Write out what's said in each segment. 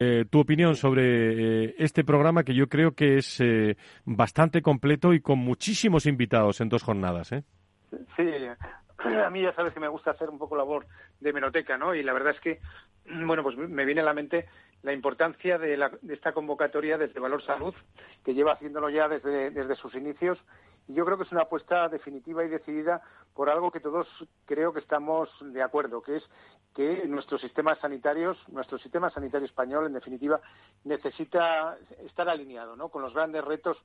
eh, tu opinión sobre eh, este programa que yo creo que es eh, bastante completo y con muchísimos invitados en dos jornadas. ¿eh? Sí, a mí ya sabes que me gusta hacer un poco labor de menoteca, ¿no? Y la verdad es que, bueno, pues me viene a la mente la importancia de, la, de esta convocatoria desde Valor Salud, que lleva haciéndolo ya desde, desde sus inicios yo creo que es una apuesta definitiva y decidida por algo que todos creo que estamos de acuerdo, que es que nuestro sistema sanitarios, nuestro sistema sanitario español, en definitiva, necesita estar alineado, ¿no? Con los grandes retos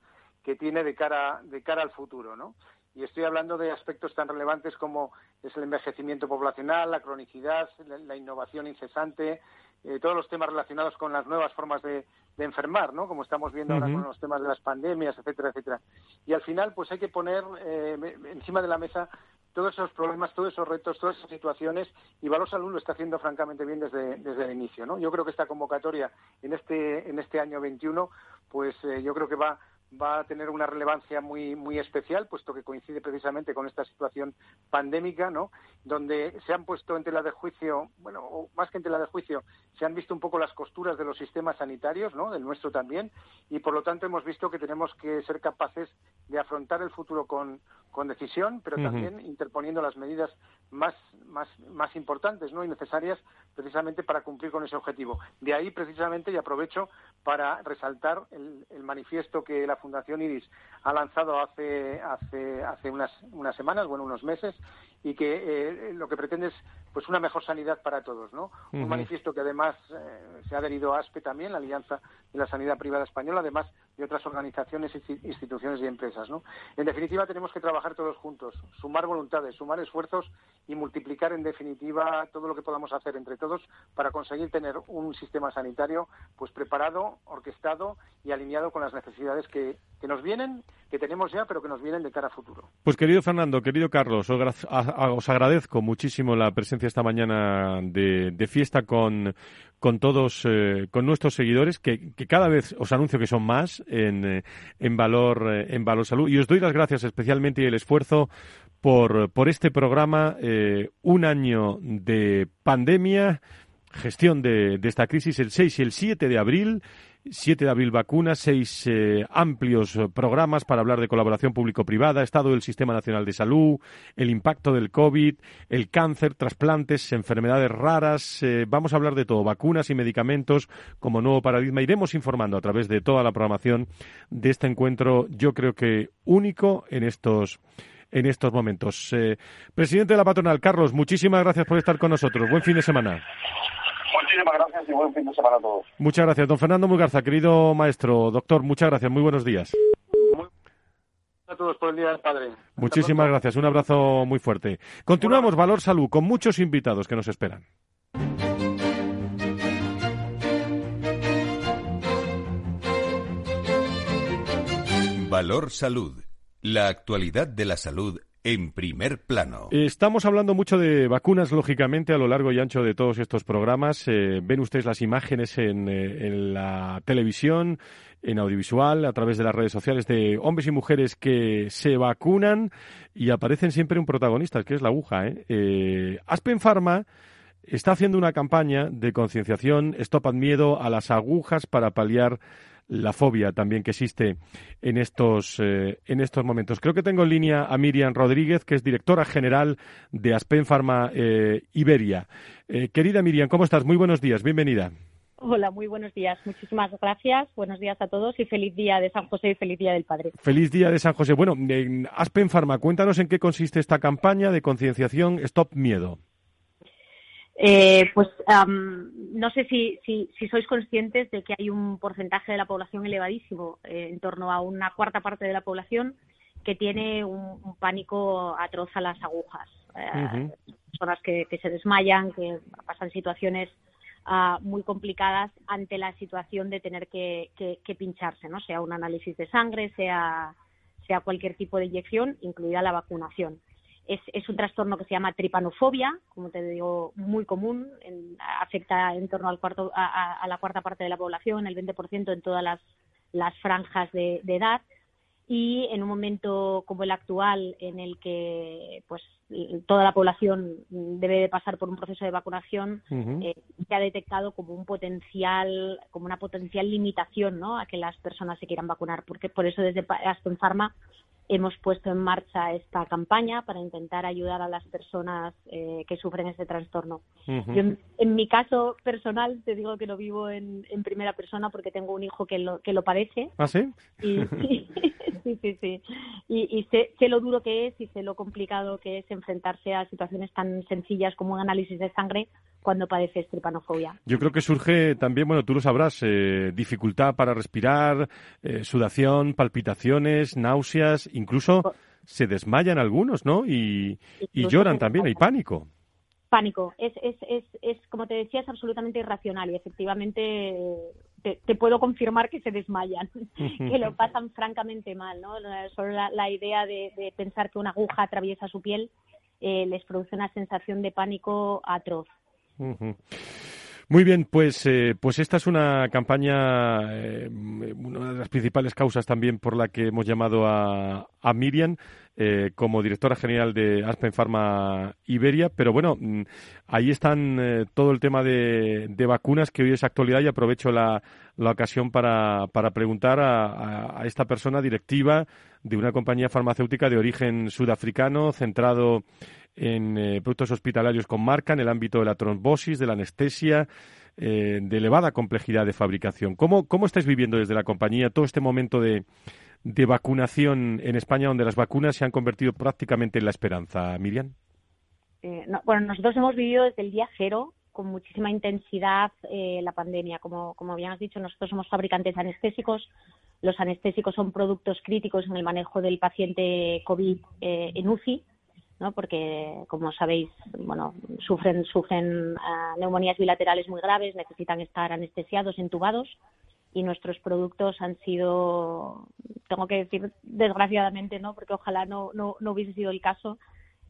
que tiene de cara de cara al futuro, ¿no? Y estoy hablando de aspectos tan relevantes como es el envejecimiento poblacional, la cronicidad, la, innovación incesante, eh, todos los temas relacionados con las nuevas formas de, de enfermar, ¿no? Como estamos viendo ahora con los temas de las pandemias, etcétera, etcétera. Y al final, pues hay que poner eh, encima de la mesa todos esos problemas, todos esos retos, todas esas situaciones y Valor Salud lo está haciendo francamente bien desde, desde el inicio, ¿no? Yo creo que esta convocatoria en este en este año 21, pues eh, yo creo que va va a tener una relevancia muy muy especial, puesto que coincide precisamente con esta situación pandémica, ¿no? Donde se han puesto en tela de juicio, bueno, o más que en tela de juicio, se han visto un poco las costuras de los sistemas sanitarios, ¿no? Del nuestro también, y por lo tanto hemos visto que tenemos que ser capaces de afrontar el futuro con, con decisión, pero también interponiendo las medidas más, más, más importantes ¿no? y necesarias precisamente para cumplir con ese objetivo. De ahí, precisamente, y aprovecho para resaltar el, el manifiesto que la Fundación IRIS ha lanzado hace, hace, hace unas, unas semanas, bueno, unos meses, y que eh, lo que pretende es pues una mejor sanidad para todos, ¿no? Un manifiesto que además eh, se ha adherido a ASPE también, la Alianza de la Sanidad Privada Española, además de otras organizaciones, instituciones y empresas, ¿no? En definitiva, tenemos que trabajar todos juntos, sumar voluntades, sumar esfuerzos y multiplicar, en definitiva, todo lo que podamos hacer entre todos para conseguir tener un sistema sanitario pues preparado, orquestado y alineado con las necesidades que, que nos vienen, que tenemos ya, pero que nos vienen de cara a futuro. Pues querido Fernando, querido Carlos, os agradezco muchísimo la presencia esta mañana de, fiesta con, con todos, eh, con nuestros seguidores, que, cada vez os anuncio que son más en, eh, en, valor, eh, en Valor Salud. Y os doy las gracias especialmente y el esfuerzo por, por este programa, un año de pandemia, gestión de, de esta crisis, el 6 y el 7 de abril 7 de abril vacunas, seis eh, amplios eh, programas para hablar de colaboración público-privada, estado del Sistema Nacional de Salud, el impacto del COVID, el cáncer, trasplantes, enfermedades raras. Eh, vamos a hablar de todo, vacunas y medicamentos como nuevo paradigma. Iremos informando a través de toda la programación de este encuentro, yo creo que único en estos en estos momentos. presidente de la patronal, Carlos, muchísimas gracias por estar con nosotros. Buen fin de semana. Muchísimas gracias y buen fin de semana a todos. Muchas gracias, don Fernando Mugarza, querido maestro, doctor, muchas gracias, muy buenos días. a todos por el Día del Padre. Muchísimas gracias, un abrazo muy fuerte. Continuamos, Valor Salud, con muchos invitados que nos esperan. Valor Salud, la actualidad de la salud en primer plano. Estamos hablando mucho de vacunas, lógicamente, a lo largo y ancho de todos estos programas. Eh, ven ustedes las imágenes en, eh, en, la televisión, en audiovisual, a través de las redes sociales, de hombres y mujeres que se vacunan y aparecen siempre un protagonista, que es la aguja. ¿eh? eh Aspen Pharma está haciendo una campaña de concienciación, Stop Miedo a las agujas para paliar la fobia también que existe en estos, eh, en estos momentos. Creo que tengo en línea a Miriam Rodríguez, que es directora general de Aspen Pharma eh, Iberia. Eh, querida Miriam, ¿cómo estás? Muy buenos días, bienvenida. Hola, muy buenos días. Muchísimas gracias. Buenos días a todos y feliz día de San José y feliz día del Padre. Feliz día de San José. Bueno, en Aspen Pharma, cuéntanos en qué consiste esta campaña de concienciación Stop Miedo. Eh, pues no sé si, si, sois conscientes de que hay un porcentaje de la población elevadísimo, eh, en torno a una cuarta parte de la población, que tiene un, pánico atroz a las agujas. Eh, personas que, se desmayan, que pasan situaciones ah, muy complicadas ante la situación de tener que, que, pincharse, ¿no? sea un análisis de sangre, sea, sea cualquier tipo de inyección, incluida la vacunación. Es, un trastorno que se llama tripanofobia, como te digo, muy común, afecta en torno al cuarto, a, la cuarta parte de la población, el 20% en todas las, franjas de, edad. y en un momento como el actual en el que pues toda la población debe de pasar por un proceso de vacunación eh, se ha detectado como un potencial como una potencial limitación ¿no? a que las personas se quieran vacunar porque por eso desde Aspen Pharma hemos puesto en marcha esta campaña para intentar ayudar a las personas eh, que sufren este trastorno. Yo, en, mi caso personal, te digo que lo vivo en, primera persona porque tengo un hijo que lo, que lo padece. ¿Ah, sí? Y, sí, sí, sí. Y, sé, sé, lo duro que es y sé lo complicado que es enfrentarse a situaciones tan sencillas como un análisis de sangre cuando padeces tripanofobia. Yo creo que surge también, bueno, tú lo sabrás, eh, dificultad para respirar, eh, sudación, palpitaciones, náuseas, incluso se desmayan algunos, ¿no? Y, lloran también, hay pánico. Pánico. Es, es, es, es, como te decía, es absolutamente irracional y efectivamente te, puedo confirmar que se desmayan, que lo pasan francamente mal, ¿no? Solo la, idea de, pensar que una aguja atraviesa su piel eh, les produce una sensación de pánico atroz. Muy bien, pues, eh, pues esta es una campaña, eh, una de las principales causas también por la que hemos llamado a, a Miriam eh, como directora general de Aspen Pharma Iberia. Pero bueno, mm, ahí están todo el tema de, vacunas que hoy es actualidad y aprovecho la, la ocasión para, para preguntar a, a, esta persona directiva de una compañía farmacéutica de origen sudafricano centrado en eh, productos hospitalarios con marca en el ámbito de la trombosis, de la anestesia, eh, de elevada complejidad de fabricación. ¿Cómo, ¿Cómo estáis viviendo desde la compañía todo este momento de, de vacunación en España, donde las vacunas se han convertido prácticamente en la esperanza, Miriam? Eh, bueno, nosotros hemos vivido desde el día cero con muchísima intensidad la pandemia. Como, como bien has dicho, nosotros somos fabricantes anestésicos. Los anestésicos son productos críticos en el manejo del paciente COVID en UCI porque como sabéis, bueno, sufren, sufren ah, neumonías bilaterales muy graves, necesitan estar anestesiados, entubados y nuestros productos han sido, tengo que decir desgraciadamente, no, porque ojalá no, no, no hubiese sido el caso,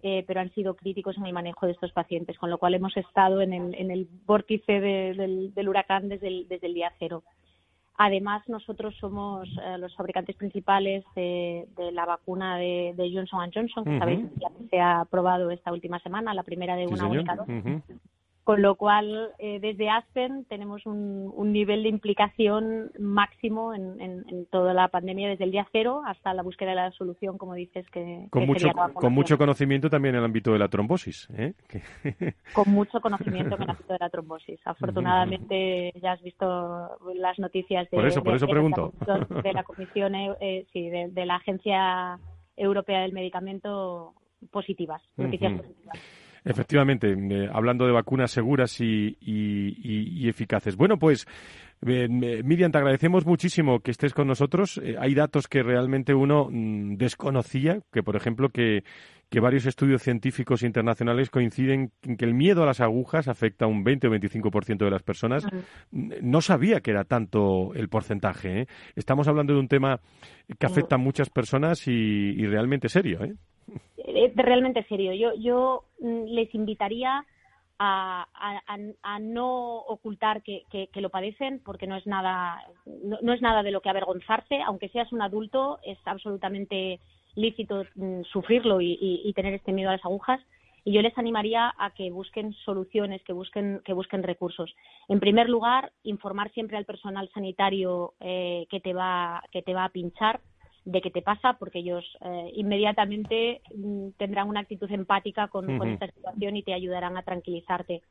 eh, pero han sido críticos en el manejo de estos pacientes, con lo cual hemos estado en el, en el vórtice del, del, huracán desde el día cero. Además, nosotros somos eh, los fabricantes principales de, la vacuna de, Johnson Johnson, que sabéis que se ha aprobado esta última semana, la primera de una única dosis. Con lo cual, eh, desde Aspen tenemos un, nivel de implicación máximo en, toda la pandemia, desde el día cero hasta la búsqueda de la solución, como dices, que, con, mucho, con mucho conocimiento también en el ámbito de la trombosis. ¿eh? con mucho conocimiento en el ámbito de la trombosis. Afortunadamente, ya has visto las noticias de, por eso, por eso pregunto. de la Comisión, eh, sí, de, la Agencia Europea del Medicamento positivas, noticias positivas. Efectivamente, eh, hablando de vacunas seguras y, y, eficaces. Bueno, pues eh, Miriam, te agradecemos muchísimo que estés con nosotros. Eh, hay datos que realmente uno mm, desconocía, que por ejemplo que, que varios estudios científicos internacionales coinciden en que el miedo a las agujas afecta a un 20 o 25% de las personas. No sabía que era tanto el porcentaje. Estamos hablando de un tema que afecta a muchas personas y, y realmente serio. ¿eh? Es realmente serio. Yo, yo mm, les invitaría a, no ocultar que, que, lo padecen porque no es nada no, es nada de lo que avergonzarse. Aunque seas un adulto es absolutamente lícito mm, sufrirlo y, y, tener este miedo a las agujas. Y yo les animaría a que busquen soluciones que busquen que busquen recursos. En primer lugar informar siempre al personal sanitario eh, que te va que te va a pinchar de qué te pasa, porque ellos eh, inmediatamente mm, tendrán una actitud empática con, esta situación y te ayudarán a tranquilizarte.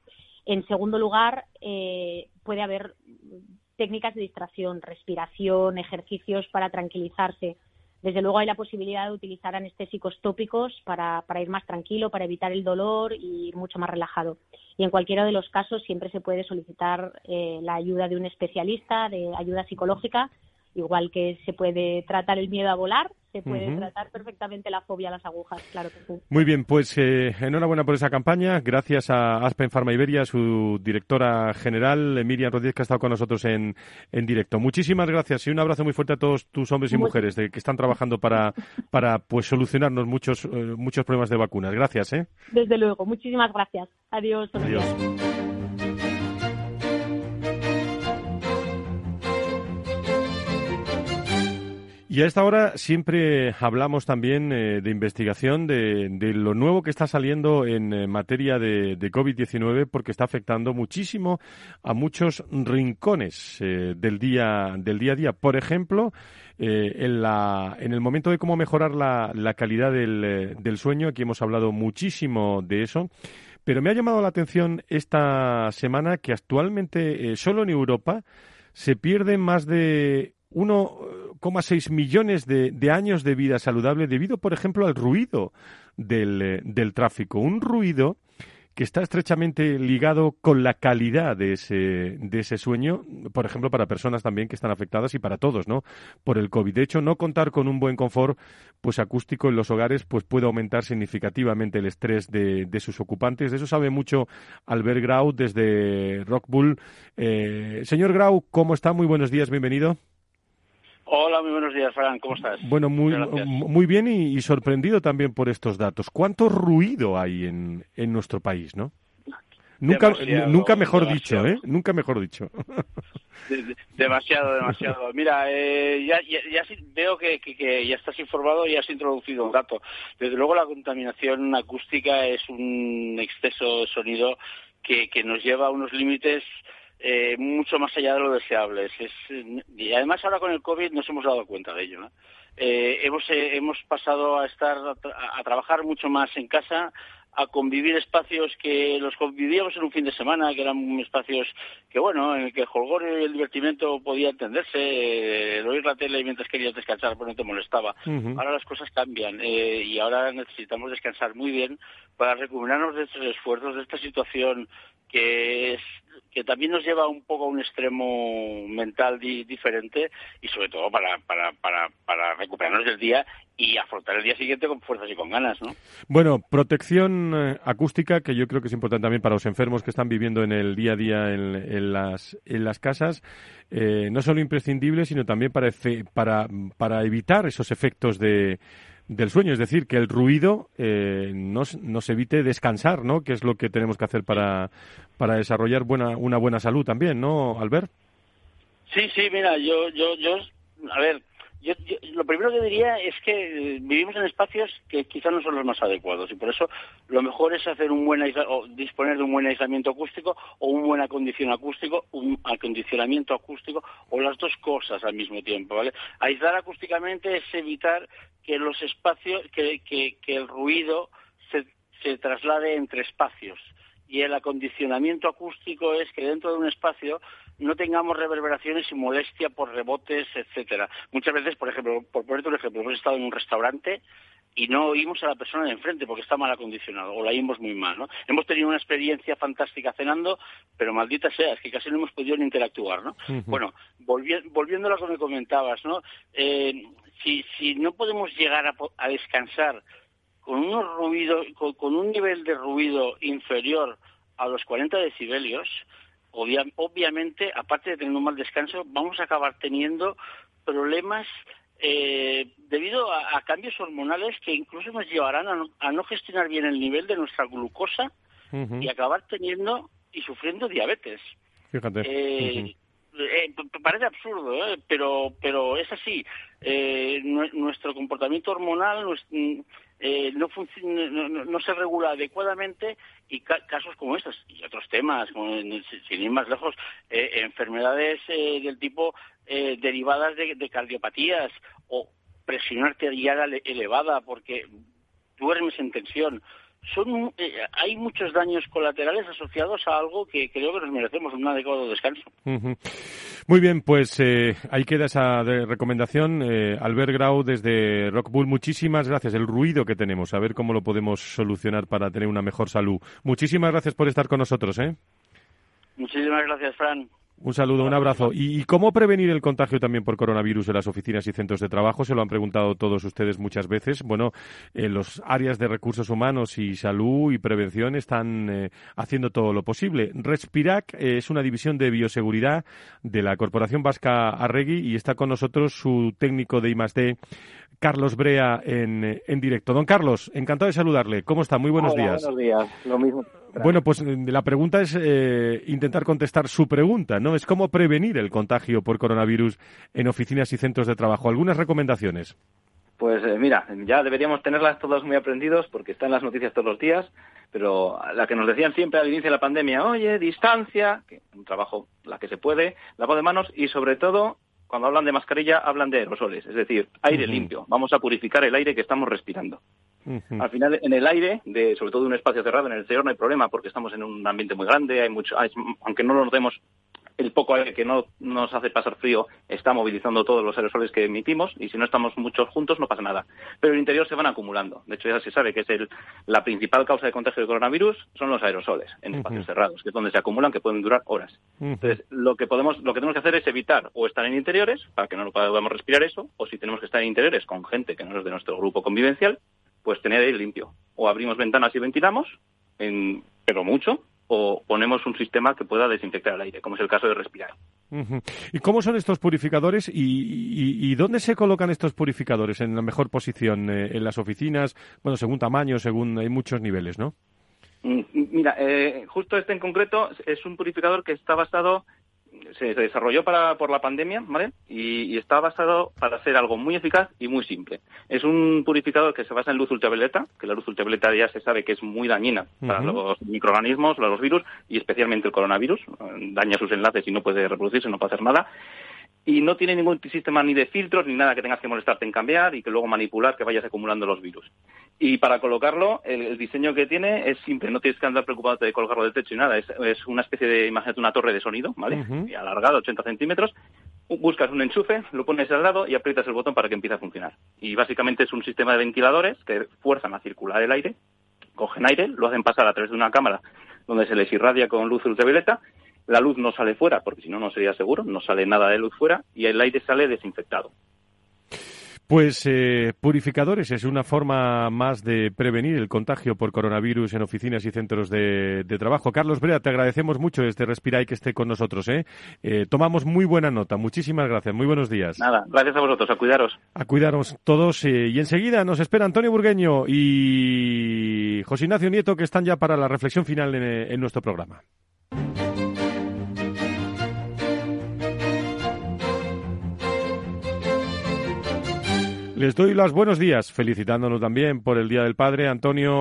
En segundo lugar, eh, puede haber técnicas de distracción, respiración, ejercicios para tranquilizarse. Desde luego hay la posibilidad de utilizar anestésicos tópicos para, para ir más tranquilo, para evitar el dolor y ir mucho más relajado. Y en cualquiera de los casos siempre se puede solicitar eh, la ayuda de un especialista, de ayuda psicológica, igual que se puede tratar el miedo a volar, se puede tratar perfectamente la fobia a las agujas, claro que sí. Muy bien, pues eh, enhorabuena por esa campaña. Gracias a Aspen Pharma Iberia, su directora general, Miriam Rodríguez, que ha estado con nosotros en, en directo. Muchísimas gracias y un abrazo muy fuerte a todos tus hombres y mujeres de, que están trabajando para, para pues solucionarnos muchos, eh, muchos problemas de vacunas. Gracias. ¿eh? Desde luego, muchísimas gracias. Adiós. Adiós. Y a esta hora siempre hablamos también eh, de investigación, de, lo nuevo que está saliendo en eh, materia de, COVID-19, porque está afectando muchísimo a muchos rincones eh, del, día, del día a día. Por ejemplo, en, la, en el momento de cómo mejorar la, la calidad del, del sueño, aquí hemos hablado muchísimo de eso. Pero me ha llamado la atención esta semana que actualmente solo en Europa se pierden más de 1,6 millones de, años de vida saludable debido, por ejemplo, al ruido del, eh, del tráfico. Un ruido que está estrechamente ligado con la calidad de ese, de ese sueño, por ejemplo, para personas también que están afectadas y para todos, ¿no? Por el COVID. De hecho, no contar con un buen confort pues acústico en los hogares pues puede aumentar significativamente el estrés de, de sus ocupantes. De eso sabe mucho Albert Grau desde Rockbull. Eh, señor Grau, ¿cómo está? Muy buenos días, bienvenido. Hola, muy buenos días, Fran. ¿Cómo estás? Bueno, muy, muy bien y, sorprendido también por estos datos. ¿Cuánto ruido hay en, en nuestro país, no? Nunca, nunca mejor dicho, ¿eh? Nunca mejor dicho. demasiado, demasiado. Mira, eh, ya, ya, veo que, que, ya estás informado y has introducido un dato. Desde luego la contaminación acústica es un exceso de sonido que, que nos lleva a unos límites eh, mucho más allá de lo deseable. y además ahora con el COVID nos hemos dado cuenta de ello. Eh, hemos, eh, hemos pasado a estar a, trabajar mucho más en casa, a convivir espacios que los convivíamos en un fin de semana, que eran espacios que, bueno, en el que el jolgorio y el divertimento podía entenderse, el oír la tele mientras querías descansar, pues no te molestaba. Ahora las cosas cambian y ahora necesitamos descansar muy bien para recuperarnos de estos esfuerzos, de esta situación que es que también nos lleva un poco a un extremo mental diferente y sobre todo para, para, para, para recuperarnos del día y afrontar el día siguiente con fuerzas y con ganas, ¿no? Bueno, protección eh, acústica, que yo creo que es importante también para los enfermos que están viviendo en el día a día en, las, en las casas, eh, no solo imprescindible, sino también para, para evitar esos efectos de del sueño, es decir, que el ruido eh, nos, nos, evite descansar, ¿no? Que es lo que tenemos que hacer para, para desarrollar buena, una buena salud también, ¿no, Albert? Sí, sí, mira, yo, yo, yo, a ver, yo, lo primero que diría es que eh, vivimos en espacios que quizás no son los más adecuados y por eso lo mejor es hacer un buen o disponer de un buen aislamiento acústico o un buen acondicionamiento acústico, un acondicionamiento acústico o las dos cosas al mismo tiempo, ¿vale? Aislar acústicamente es evitar que los espacios, que, que el ruido se, se traslade entre espacios y el acondicionamiento acústico es que dentro de un espacio no tengamos reverberaciones y molestia por rebotes, etcétera. Muchas veces, por ejemplo, por ponerte un ejemplo, hemos estado en un restaurante y no oímos a la persona de enfrente porque está mal acondicionado o la oímos muy mal, ¿no? Hemos tenido una experiencia fantástica cenando, pero maldita sea, es que casi no hemos podido ni interactuar, ¿no? Bueno, volviendo a lo que me comentabas, ¿no? Eh, si, si no podemos llegar a, descansar con unos ruidos, con, un nivel de ruido inferior a los 40 decibelios, obviamente, aparte de tener un mal descanso, vamos a acabar teniendo problemas eh, debido a, cambios hormonales que incluso nos llevarán a no, gestionar bien el nivel de nuestra glucosa y acabar teniendo y sufriendo diabetes. Fíjate. Eh, eh, parece absurdo, pero pero es así. nuestro comportamiento hormonal no, no, se regula adecuadamente y casos como estos y otros temas, sin ir más lejos, enfermedades del tipo eh, derivadas de, cardiopatías o presión arterial elevada porque duermes en tensión. Son, eh, hay muchos daños colaterales asociados a algo que creo que nos merecemos un adecuado descanso. Muy bien, pues eh, ahí queda esa recomendación. Albert Grau desde Rockbull, muchísimas gracias. El ruido que tenemos, a ver cómo lo podemos solucionar para tener una mejor salud. Muchísimas gracias por estar con nosotros. ¿eh? Muchísimas gracias, Fran. Un saludo, un abrazo. ¿Y, cómo prevenir el contagio también por coronavirus en las oficinas y centros de trabajo? Se lo han preguntado todos ustedes muchas veces. Bueno, en los áreas de recursos humanos y salud y prevención están eh, haciendo todo lo posible. Respirac eh, es una división de bioseguridad de la Corporación Vasca Arregui y está con nosotros su técnico de I+D, Carlos Brea en, en directo. Don Carlos, encantado de saludarle. ¿Cómo está? Muy buenos Hola, días. Buenos días, lo mismo. Bueno, pues eh, la pregunta es eh, intentar contestar su pregunta, ¿no? Es cómo prevenir el contagio por coronavirus en oficinas y centros de trabajo. Algunas recomendaciones. Pues eh, mira, ya deberíamos tenerlas todos muy aprendidos porque están en las noticias todos los días, pero la que nos decían siempre al inicio de la pandemia, oye, distancia, que un trabajo la que se puede, lavado de manos y sobre todo cuando hablan de mascarilla hablan de aerosoles, es decir, aire limpio. Vamos a purificar el aire que estamos respirando. Al final, en el aire, de, sobre todo en un espacio cerrado, en el exterior no hay problema porque estamos en un ambiente muy grande, hay mucho, hay- aunque no lo notemos, el poco aire que no nos hace pasar frío está movilizando todos los aerosoles que emitimos y si no estamos muchos juntos no pasa nada. Pero en el interior se van acumulando. De hecho, ya se sabe que es el, la principal causa de contagio de coronavirus son los aerosoles en espacios cerrados, que es donde se acumulan, que pueden durar horas. Entonces, lo que podemos, lo que tenemos que hacer es evitar o estar en interiores para que no lo podamos respirar eso, o si tenemos que estar en interiores con gente que no es de nuestro grupo convivencial, pues tener aire limpio. O abrimos ventanas y ventilamos, en- pero mucho, o ponemos un sistema que pueda desinfectar el aire, como es el caso de respirar. ¿Y cómo son estos purificadores y, y- y dónde se colocan estos purificadores? ¿En la mejor posición? eh, ¿En las oficinas? Bueno, según tamaño, según hay muchos niveles, ¿no? Mm, Mira, eh, justo este en concreto es un purificador que está basado, se, se desarrolló para, por la pandemia, ¿vale? Y, y está basado para hacer algo muy eficaz y muy simple. Es un purificador que se basa en luz ultravioleta, que la luz ultravioleta ya se sabe que es muy dañina para los microorganismos, para los virus y especialmente el coronavirus. Daña sus enlaces y no puede reproducirse, no puede hacer nada y no tiene ningún sistema ni de filtros ni nada que tengas que molestarte en cambiar y que luego manipular que vayas acumulando los virus. Y para colocarlo, el, el diseño que tiene es simple, no tienes que andar preocupándote de colocarlo del techo ni nada, es, es una especie de, imagínate una torre de sonido, ¿vale? Ujú. Y alargada, 80 centímetros, buscas un enchufe, lo pones al lado y aprietas el botón para que empiece a funcionar. Y básicamente es un sistema de ventiladores que fuerzan a circular el aire, cogen aire, lo hacen pasar a través de una cámara donde se les irradia con luz ultravioleta, la luz no sale fuera, porque si no, no sería seguro, no sale nada de luz fuera, y el aire sale desinfectado. Pues eh, purificadores es una forma más de prevenir el contagio por coronavirus en oficinas y centros de, de trabajo. Carlos Brea, te agradecemos mucho este Respirai que esté con nosotros. ¿eh? Eh, tomamos muy buena nota. Muchísimas gracias. Muy buenos días. Nada, gracias a vosotros, a cuidaros. A cuidarnos todos. eh, y enseguida nos espera Antonio Burgueño y José Ignacio Nieto que están ya para la reflexión final en, en nuestro programa. Les doy los buenos días, felicitándonos también por el Día del Padre, Antonio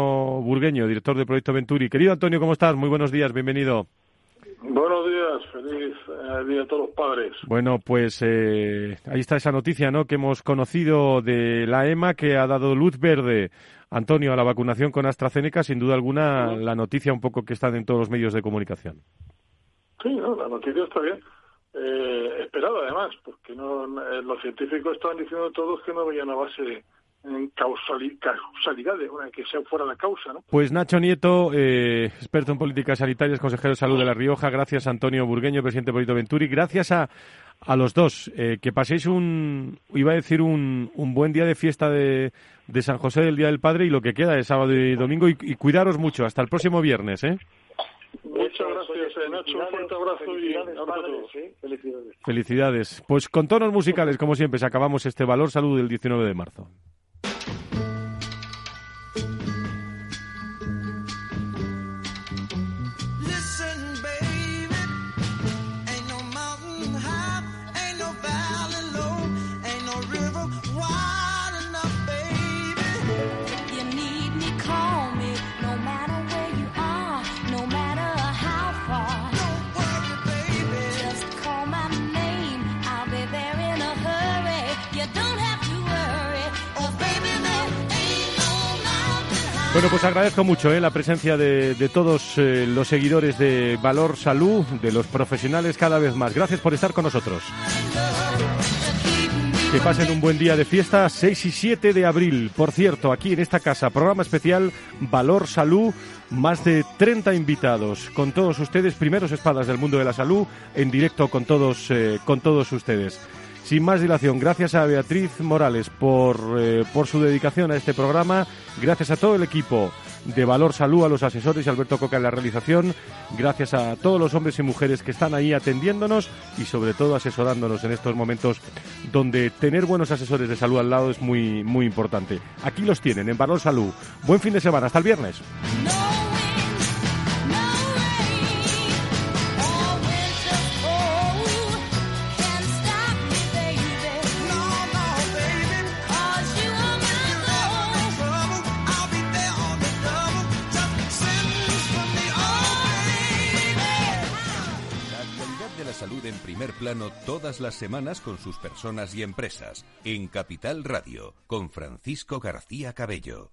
Burgueño, director del Proyecto Venturi. Querido Antonio, ¿cómo estás? Muy buenos días, bienvenido. Buenos días, feliz eh, día a todos los padres. Bueno, pues eh, ahí está esa noticia, ¿no? Que hemos conocido de la EMA que ha dado luz verde, Antonio, a la vacunación con AstraZeneca. Sin duda alguna, la noticia un poco que está en todos los medios de comunicación. Sí, no, la noticia está bien. Eh, esperada además, porque no, eh, los científicos estaban diciendo todos que no había una base en causali- causalidades, una que sea fuera la causa, ¿no? Pues Nacho Nieto, eh, experto en políticas sanitarias, consejero de salud de La Rioja. Gracias Antonio Burgueño, presidente de Proyecto Venturi. Gracias a, a los dos. Eh, que paséis un, iba a decir, un, un buen día de fiesta de, de San José del Día del Padre y lo que queda de sábado y domingo. Y, y cuidaros mucho. Hasta el próximo viernes, ¿eh? Muchas gracias, eh, Nacho. Un fuerte abrazo y abrazo a todos. Felicidades. Felicidades. Pues con tonos musicales, como siempre, se acabamos este Valor Salud del 19 de marzo. Bueno, pues agradezco mucho eh, la presencia de, todos eh, los seguidores de Valor Salud, de los profesionales cada vez más. Gracias por estar con nosotros. Que pasen un buen día de fiesta, 6 y 7 de abril. Por cierto, aquí en esta casa, programa especial Valor Salud, más de 30 invitados con todos ustedes, primeros espadas del mundo de la salud, en directo con todos, eh, con todos ustedes. Sin más dilación, gracias a Beatriz Morales por, eh, por su dedicación a este programa, gracias a todo el equipo de Valor Salud, a los asesores y Alberto Coca en la realización. Gracias a todos los hombres y mujeres que están ahí atendiéndonos y sobre todo asesorándonos en estos momentos donde tener buenos asesores de salud al lado es muy, muy importante. Aquí los tienen, en Valor Salud. Buen fin de semana, hasta el viernes. Primer plano todas las semanas con sus personas y empresas. En Capital Radio, con Francisco García Cabello.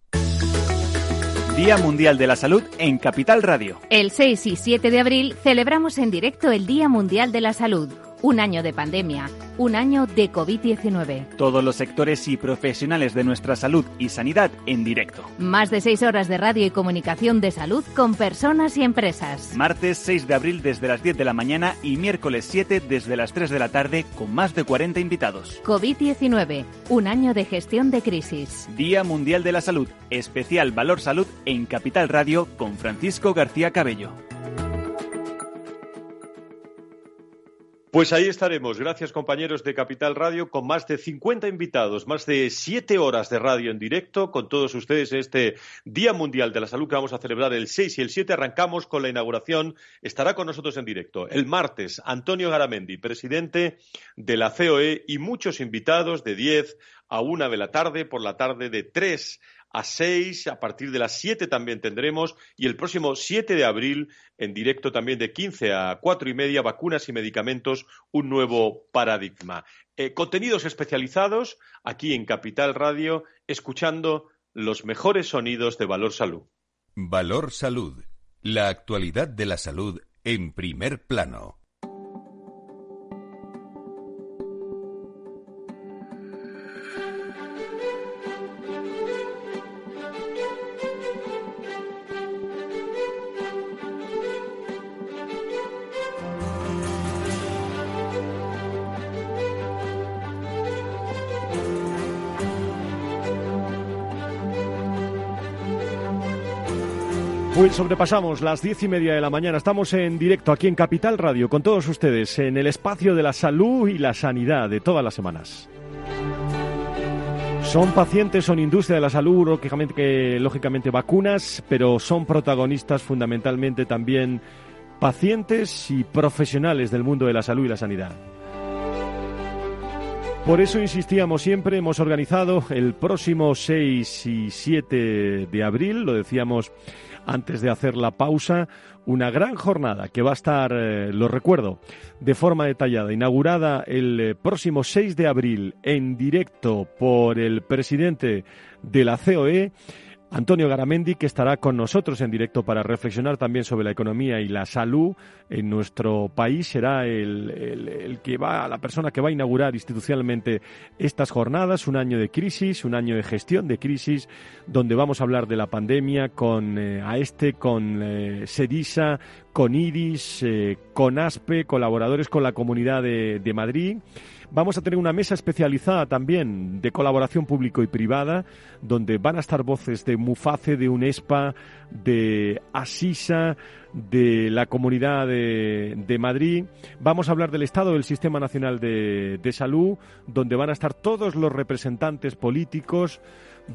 Día Mundial de la Salud en Capital Radio. El 6 y 7 de abril celebramos en directo el Día Mundial de la Salud. Un año de pandemia, un año de COVID-19. Todos los sectores y profesionales de nuestra salud y sanidad en directo. Más de seis horas de radio y comunicación de salud con personas y empresas. Martes 6 de abril desde las 10 de la mañana y miércoles 7 desde las 3 de la tarde con más de 40 invitados. COVID-19, un año de gestión de crisis. Día Mundial de la Salud, especial Valor Salud en Capital Radio con Francisco García Cabello. Pues ahí estaremos. Gracias, compañeros de Capital Radio, con más de 50 invitados, más de siete horas de radio en directo con todos ustedes en este Día Mundial de la Salud que vamos a celebrar el 6 y el 7. Arrancamos con la inauguración. Estará con nosotros en directo el martes Antonio Garamendi, presidente de la COE, y muchos invitados de 10 a 1 de la tarde, por la tarde de 3 a 6, a partir de las 7 también tendremos, y el próximo 7 de abril, en directo también de 15 a 4 y media, vacunas y medicamentos, un nuevo paradigma. Eh, contenidos especializados aquí en Capital Radio, escuchando los mejores sonidos de Valor Salud. Valor Salud. La actualidad de la salud en primer plano. Sobrepasamos las diez y media de la mañana. Estamos en directo aquí en Capital Radio con todos ustedes en el espacio de la salud y la sanidad de todas las semanas. Son pacientes, son industria de la salud, lógicamente, lógicamente vacunas, pero son protagonistas fundamentalmente también pacientes y profesionales del mundo de la salud y la sanidad. Por eso insistíamos siempre, hemos organizado el próximo 6 y 7 de abril, lo decíamos antes de hacer la pausa, una gran jornada que va a estar, eh, lo recuerdo, de forma detallada, inaugurada el eh, próximo 6 de abril en directo por el presidente de la COE. Antonio Garamendi, que estará con nosotros en directo para reflexionar también sobre la economía y la salud en nuestro país, será el, que va, la persona que va a inaugurar institucionalmente estas jornadas, un año de crisis, un año de gestión de crisis, donde vamos a hablar de la pandemia con eh, AESTE, con eh, SEDISA, con IRIS, eh, con ASPE, colaboradores con la Comunidad de, de Madrid. Vamos a tener una mesa especializada también de colaboración público y privada, donde van a estar voces de Muface, de UNESPA, de Asisa, de la Comunidad de, de Madrid. Vamos a hablar del estado del Sistema Nacional de, de Salud, donde van a estar todos los representantes políticos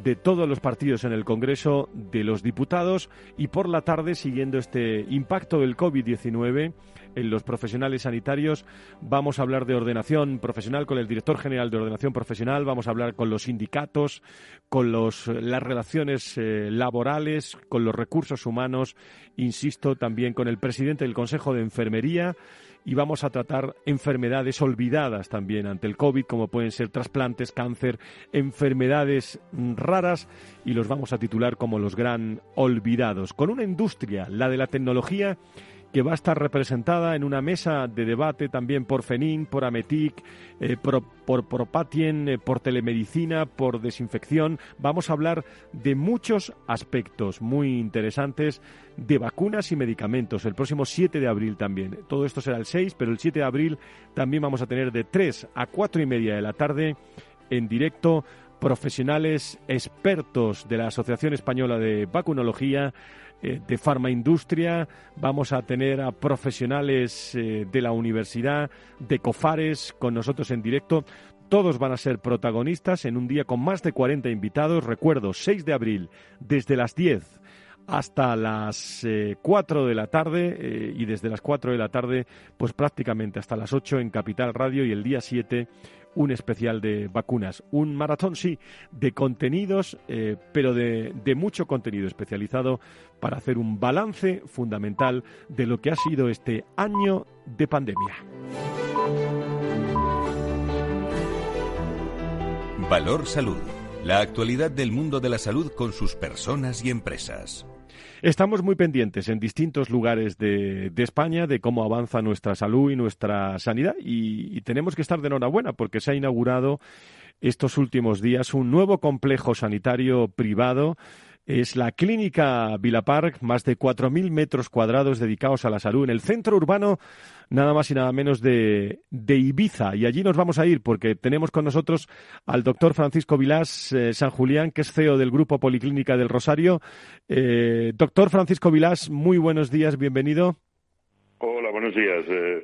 de todos los partidos en el Congreso, de los diputados y por la tarde, siguiendo este impacto del COVID-19 en los profesionales sanitarios, vamos a hablar de ordenación profesional con el director general de ordenación profesional, vamos a hablar con los sindicatos, con los, las relaciones eh, laborales, con los recursos humanos, insisto, también con el presidente del Consejo de Enfermería. Y vamos a tratar enfermedades olvidadas también ante el COVID, como pueden ser trasplantes, cáncer, enfermedades mm, raras, y los vamos a titular como los gran olvidados. Con una industria, la de la tecnología, que va a estar representada en una mesa de debate también por FENIN, por AMETIC, eh, por, por Propatien, eh, por telemedicina, por desinfección. Vamos a hablar de muchos aspectos muy interesantes de vacunas y medicamentos. El próximo 7 de abril también. Todo esto será el 6, pero el 7 de abril también vamos a tener de 3 a 4 y media de la tarde en directo profesionales expertos de la Asociación Española de Vacunología, eh, de farmaindustria, vamos a tener a profesionales eh, de la universidad, de COFARES, con nosotros en directo. Todos van a ser protagonistas en un día con más de 40 invitados. Recuerdo, 6 de abril, desde las 10 hasta las eh, 4 de la tarde eh, y desde las 4 de la tarde, pues prácticamente hasta las 8 en Capital Radio y el día 7 un especial de vacunas. Un maratón, sí, de contenidos, eh, pero de, de mucho contenido especializado para hacer un balance fundamental de lo que ha sido este año de pandemia. Valor Salud. La actualidad del mundo de la salud con sus personas y empresas. Estamos muy pendientes en distintos lugares de, España de cómo avanza nuestra salud y nuestra sanidad y tenemos que estar de enhorabuena porque se ha inaugurado estos últimos días un nuevo complejo sanitario privado es la Clínica Vilapark, más de 4.000 metros cuadrados dedicados a la salud en el centro urbano, nada más y nada menos de, Ibiza. Y allí nos vamos a ir porque tenemos con nosotros al doctor Francisco Vilás eh, San Julián, que es CEO del Grupo Policlínica del Rosario. Eh, doctor Francisco Vilás, muy buenos días, bienvenido. Hola, buenos días. Eh,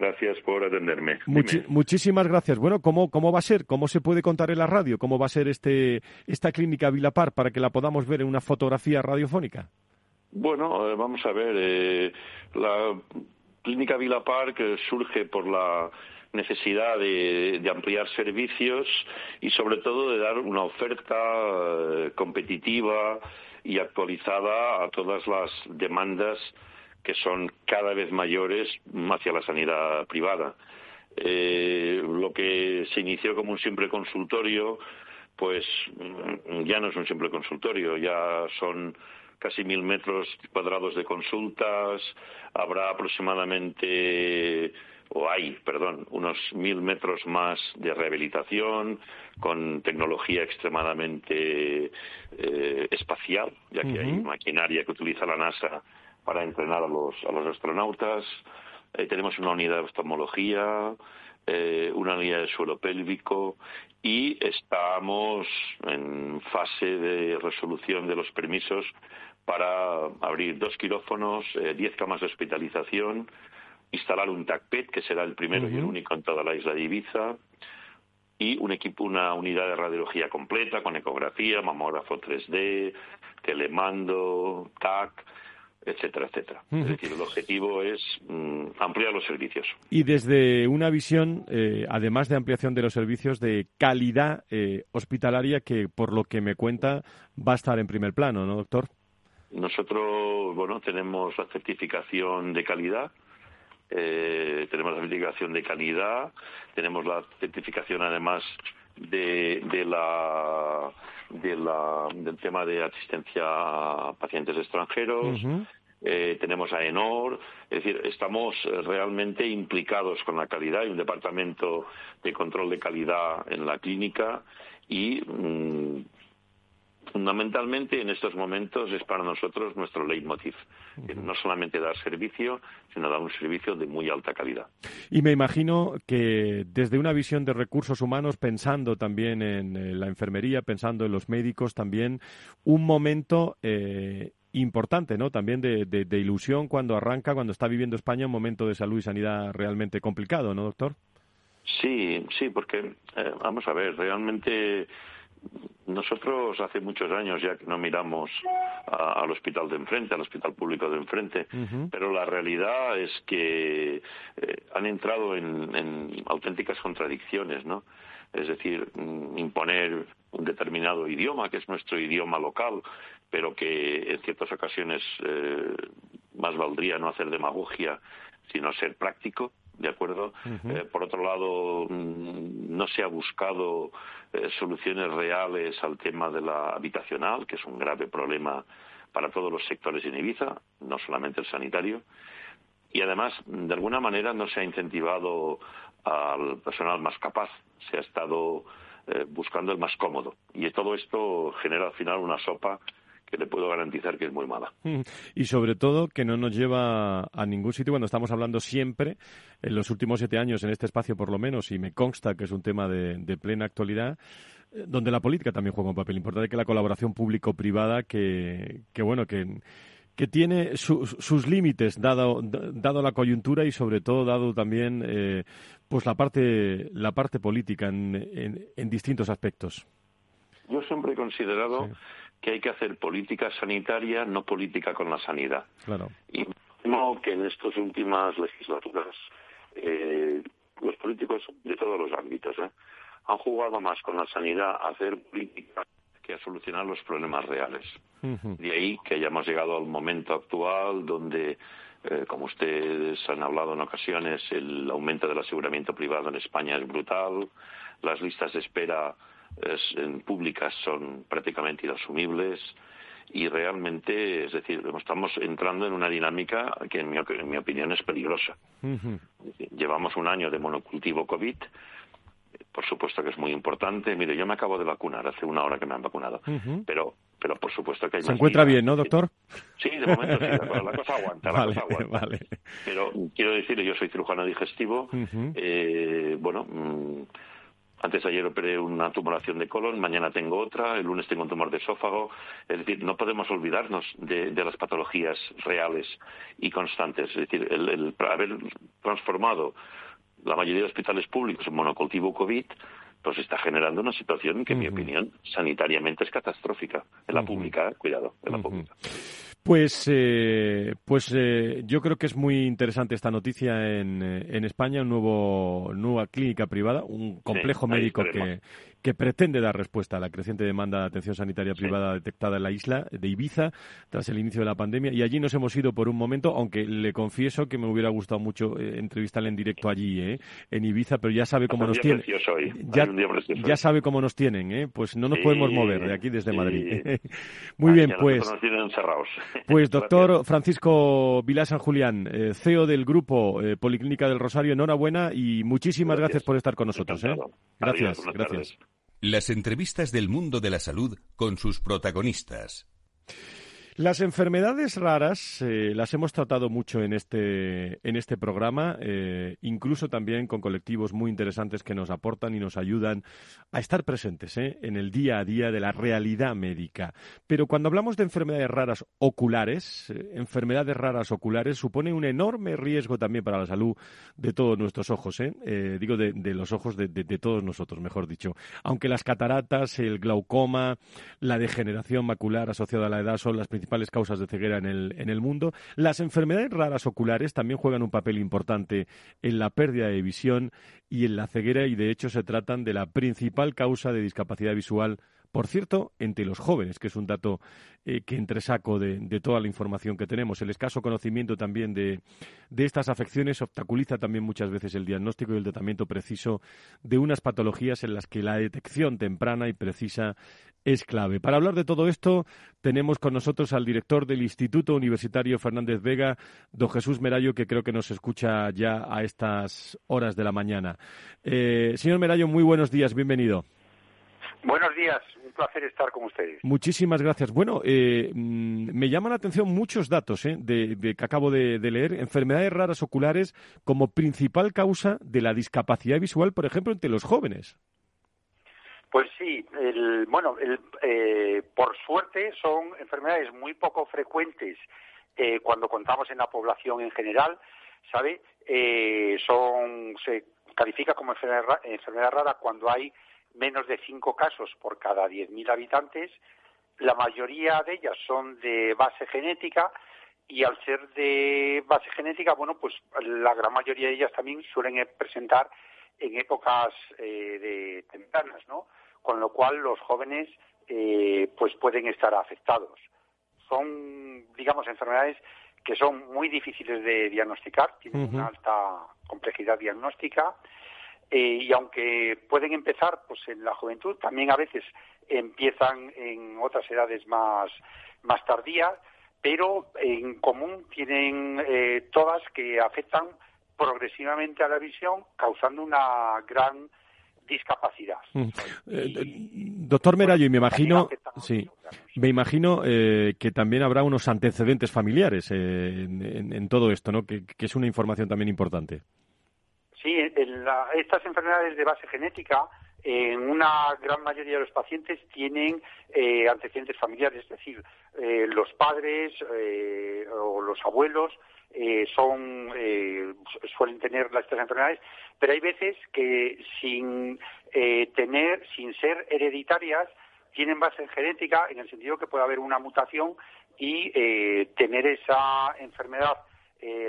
gracias por atenderme. Muchi- muchísimas gracias. Bueno, ¿cómo, ¿cómo va a ser? ¿Cómo se puede contar en la radio? ¿Cómo va a ser este, esta clínica Vilapar para que la podamos ver en una fotografía radiofónica? Bueno, eh, vamos a ver. eh, la clínica Vila Park eh, surge por la necesidad de, de ampliar servicios y sobre todo de dar una oferta eh, competitiva y actualizada a todas las demandas que son cada vez mayores hacia la sanidad privada. Eh, lo que se inició como un simple consultorio, pues mm, ya no es un simple consultorio, ya son casi mil metros cuadrados de consultas, habrá aproximadamente, o hay, perdón, unos mil metros más de rehabilitación con tecnología extremadamente eh, espacial, ya que hay maquinaria que utiliza la NASA para entrenar a los, a los astronautas. Eh, tenemos una unidad de oftalmología, eh, una unidad de suelo pélvico y estamos en fase de resolución de los permisos para abrir dos quirófanos, eh, diez camas de hospitalización, instalar un TACPET, que será el primero y el único en toda la isla de Ibiza, y un equipo, una unidad de radiología completa con ecografía, mamógrafo 3D, telemando, TAC, etcétera, etcétera. Es decir, el objetivo es mm, ampliar los servicios. Y desde una visión, eh, además de ampliación de los servicios, de calidad eh, hospitalaria, que por lo que me cuenta va a estar en primer plano, ¿no, doctor? Nosotros, bueno, tenemos la certificación de calidad, eh, tenemos la certificación de calidad, tenemos la certificación además de, de la, de la, del tema de asistencia a pacientes extranjeros. Eh, tenemos a ENOR, es decir, estamos realmente implicados con la calidad. Hay un departamento de control de calidad en la clínica y mm, fundamentalmente en estos momentos es para nosotros nuestro leitmotiv. No solamente dar servicio, sino dar un servicio de muy alta calidad. Y me imagino que desde una visión de recursos humanos, pensando también en eh, la enfermería, pensando en los médicos también, un momento eh, importante, ¿no? También de, de- de ilusión cuando arranca, cuando está viviendo España un momento de salud y sanidad realmente complicado, ¿no, doctor? Sí, sí, porque eh, vamos a ver, realmente nosotros hace muchos años ya que no miramos a- al hospital de enfrente, al hospital público de enfrente, pero la realidad es que eh, han entrado en, en auténticas contradicciones, ¿no? Es decir, mm, imponer un determinado idioma, que es nuestro idioma local, pero que en ciertas ocasiones eh, más valdría no hacer demagogia, sino ser práctico, ¿de acuerdo? Eh, por otro lado, mm, no se ha buscado eh, soluciones reales al tema de la habitacional, que es un grave problema para todos los sectores en Ibiza, no solamente el sanitario. Y además, de alguna manera, no se ha incentivado al personal más capaz, se ha estado eh, buscando el más cómodo. Y todo esto genera al final una sopa que le puedo garantizar que es muy mala. Y sobre todo que no nos lleva a ningún sitio cuando estamos hablando siempre, en los últimos siete años, en este espacio por lo menos, y me consta que es un tema de, de plena actualidad, eh, donde la política también juega un papel importante, que la colaboración público-privada, que, que bueno, que que tiene su- sus límites dado dado la coyuntura y sobre todo dado también eh, pues la parte la parte política en, en- en distintos aspectos. Yo siempre he considerado que hay que hacer política sanitaria, no política con la sanidad. claro Y temo que en estas últimas legislaturas eh, los políticos de todos los ámbitos ¿eh? han jugado más con la sanidad a hacer política que a solucionar los problemas reales. De ahí que hayamos llegado al momento actual donde, eh, como ustedes han hablado en ocasiones, el aumento del aseguramiento privado en España es brutal, las listas de espera es- en públicas son prácticamente inasumibles y realmente, es decir, estamos entrando en una dinámica que en mi, en mi opinión es peligrosa. Llevamos un año de monocultivo COVID. Por supuesto que es muy importante. Mire, yo me acabo de vacunar hace una hora que me han vacunado. Pero, pero por supuesto que hay se encuentra bien no doctor Sí, de momento sí, la, cosa aguanta, la vale cosa aguanta. vale Pero quiero decirle, yo soy cirujano digestivo. Eh, bueno, mm, antes de ayer operé una tumoración de colon, mañana tengo otra, el lunes tengo un tumor de esófago. Es decir, no podemos olvidarnos de, de las patologías reales y constantes. Es decir, el, el haber transformado la mayoría de hospitales públicos en monocultivo COVID, pues está generando una situación que, en mi opinión, sanitariamente es catastrófica. En la pública, cuidado, en la pública. Pues, eh, pues eh, yo creo que es muy interesante esta noticia en, eh, en España, un nuevo, nueva clínica privada, un complejo médico que, que pretende dar respuesta a la creciente demanda de atención sanitaria privada detectada en la isla de Ibiza tras el inicio de la pandemia. Y allí nos hemos ido por un momento, aunque le confieso que me hubiera gustado mucho eh, entrevistarle en directo allí, eh, en Ibiza, pero ya sabe cómo nos día tiene. precioso hoy, Ya, ya sabe cómo nos tienen, ¿eh? Pues no nos Sí, podemos mover de aquí desde. Madrid. Muy bien, pues. nosotros nos tienen encerrados. Pues doctor Francisco Vilá San Julián, eh, CEO del grupo eh, Policlínica del Rosario, enhorabuena y muchísimas gracias, por estar con nosotros. ¿eh? Gracias, Adiós, gracias. Las entrevistas del mundo de la salud con sus protagonistas. Las enfermedades raras eh, las hemos tratado mucho en este, en este programa, eh, incluso también con colectivos muy interesantes que nos aportan y nos ayudan a estar presentes eh, en el día a día de la realidad médica. Pero cuando hablamos de enfermedades raras oculares, eh, enfermedades raras oculares supone un enorme riesgo también para la salud de todos nuestros ojos, digo de, de los ojos de, de- de todos nosotros, mejor dicho. Aunque las cataratas, el glaucoma, la degeneración macular asociada a la edad son las principales causas de ceguera en el, en el mundo, las enfermedades raras oculares también juegan un papel importante en la pérdida de visión y en la ceguera y de hecho se tratan de la principal causa de discapacidad visual por cierto, entre los jóvenes, que es un dato eh, que entresaco de, de toda la información que tenemos. El escaso conocimiento también de, de estas afecciones obstaculiza también muchas veces el diagnóstico y el tratamiento preciso de unas patologías en las que la detección temprana y precisa es clave. Para hablar de todo esto, tenemos con nosotros al director del Instituto Universitario Fernández Vega, don Jesús Merayo, que creo que nos escucha ya a estas horas de la mañana. Eh, señor Merayo, muy buenos días, bienvenido. Buenos días, un placer estar con ustedes. Muchísimas gracias. Bueno, eh, mm, me llaman la atención muchos datos eh, de, de- que acabo de, de leer. Enfermedades raras oculares como principal causa de la discapacidad visual, por ejemplo, entre los jóvenes. Pues sí, el, bueno, el, eh, por suerte son enfermedades muy poco frecuentes eh, cuando contamos en la población en general, ¿sabe? Eh, son, se califica como enfermedad, enfermedad rara cuando hay menos de cinco casos por cada 10.000 habitantes. La mayoría de ellas son de base genética y al ser de base genética, bueno, pues la gran mayoría de ellas también suelen presentar en épocas eh, de tempranas, ¿no? Con lo cual los jóvenes eh, pues pueden estar afectados. Son, digamos, enfermedades que son muy difíciles de diagnosticar, tienen una alta complejidad diagnóstica eh, y aunque pueden empezar pues en la juventud, también a veces empiezan en otras edades más, más tardías, pero en común tienen eh, todas que afectan progresivamente a la visión, causando una gran discapacidad. Mm. Eh, eh, doctor Merayo, y me imagino, sí, me imagino eh, que también habrá unos antecedentes familiares eh, en, en- en todo esto, ¿no? Que, que es una información también importante. Sí, en la- estas enfermedades de base genética en una gran mayoría de los pacientes tienen eh, antecedentes familiares, es decir, eh, los padres eh, o los abuelos son su- suelen tener las- estas enfermedades, pero hay veces que sin tener, sin ser hereditarias, tienen base genética en el sentido que puede haber una mutación y tener esa enfermedad